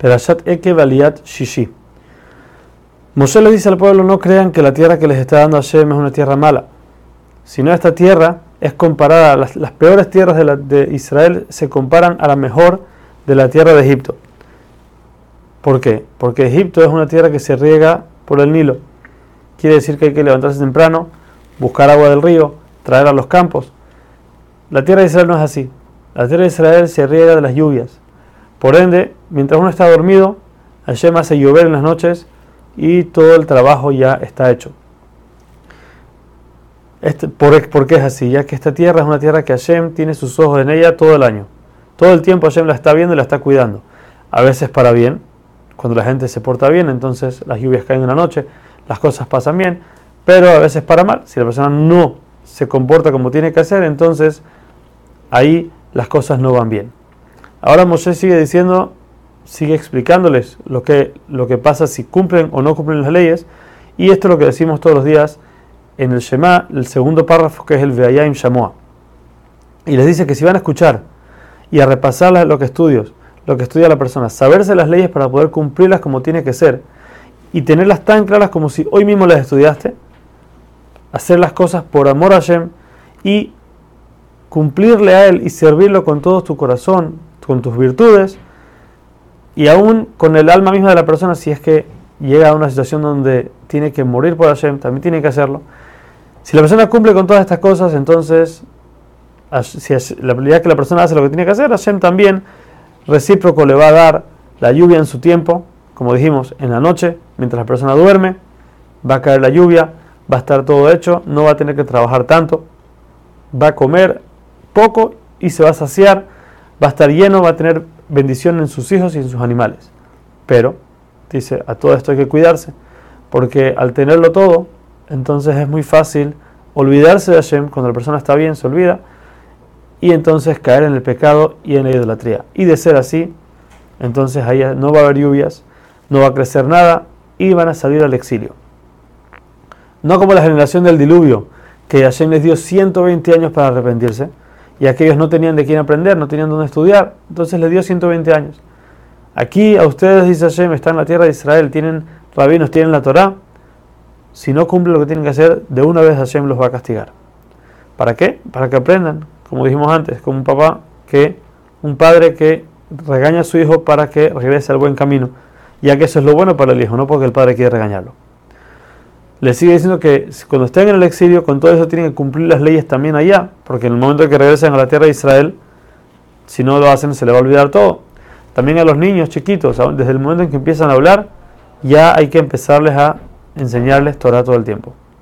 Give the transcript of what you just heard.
Perashat Eke Baliat Shishi. Moshe le dice al pueblo, no crean que la tierra que les está dando Hashem es una tierra mala, sino esta tierra es comparada, las, las peores tierras de, de Israel se comparan a la mejor de la tierra de Egipto. ¿Por qué? Porque Egipto es una tierra que se riega por el Nilo. Quiere decir que hay que levantarse temprano, buscar agua del río, traer a los campos. La tierra de Israel no es así. La tierra de Israel se riega de las lluvias. Por ende, mientras uno está dormido, Hashem hace llover en las noches y todo el trabajo ya está hecho. Este, ¿por, ¿Por qué es así? Ya que esta tierra es una tierra que Hashem tiene sus ojos en ella todo el año. Todo el tiempo Hashem la está viendo y la está cuidando. A veces para bien, cuando la gente se porta bien, entonces las lluvias caen en la noche, las cosas pasan bien, pero a veces para mal. Si la persona no se comporta como tiene que hacer, entonces ahí las cosas no van bien. Ahora Moshe sigue diciendo, sigue explicándoles lo que, lo que pasa si cumplen o no cumplen las leyes, y esto es lo que decimos todos los días en el Shema, el segundo párrafo que es el Veayim Shamoa. Y les dice que si van a escuchar y a repasar lo que estudios, lo que estudia la persona, saberse las leyes para poder cumplirlas como tiene que ser y tenerlas tan claras como si hoy mismo las estudiaste, hacer las cosas por amor a Hashem y cumplirle a Él y servirlo con todo tu corazón, con tus virtudes y aún con el alma misma de la persona, si es que llega a una situación donde tiene que morir por Hashem, también tiene que hacerlo. Si la persona cumple con todas estas cosas, entonces, si la realidad que la persona hace lo que tiene que hacer, Hashem también recíproco le va a dar la lluvia en su tiempo, como dijimos, en la noche, mientras la persona duerme, va a caer la lluvia, va a estar todo hecho, no va a tener que trabajar tanto, va a comer poco y se va a saciar, va a estar lleno, va a tener bendición en sus hijos y en sus animales. Pero, dice, a todo esto hay que cuidarse, porque al tenerlo todo, entonces es muy fácil olvidarse de Hashem, cuando la persona está bien, se olvida, y entonces caer en el pecado y en la idolatría. Y de ser así, entonces ahí no va a haber lluvias, no va a crecer nada y van a salir al exilio. No como la generación del diluvio, que Hashem les dio 120 años para arrepentirse y aquellos no tenían de quién aprender, no tenían dónde estudiar, entonces les dio 120 años. Aquí a ustedes, dice Hashem, están en la tierra de Israel, tienen rabinos, tienen la Torah. Si no cumplen lo que tienen que hacer, de una vez Hashem los va a castigar. ¿Para qué? Para que aprendan, como dijimos antes, como un papá que, un padre que regaña a su hijo para que regrese al buen camino, ya que eso es lo bueno para el hijo, no porque el padre quiere regañarlo. Le sigue diciendo que cuando estén en el exilio, con todo eso tienen que cumplir las leyes también allá, porque en el momento que regresen a la tierra de Israel, si no lo hacen, se le va a olvidar todo. También a los niños chiquitos, desde el momento en que empiezan a hablar, ya hay que empezarles a enseñarles Torah todo el tiempo.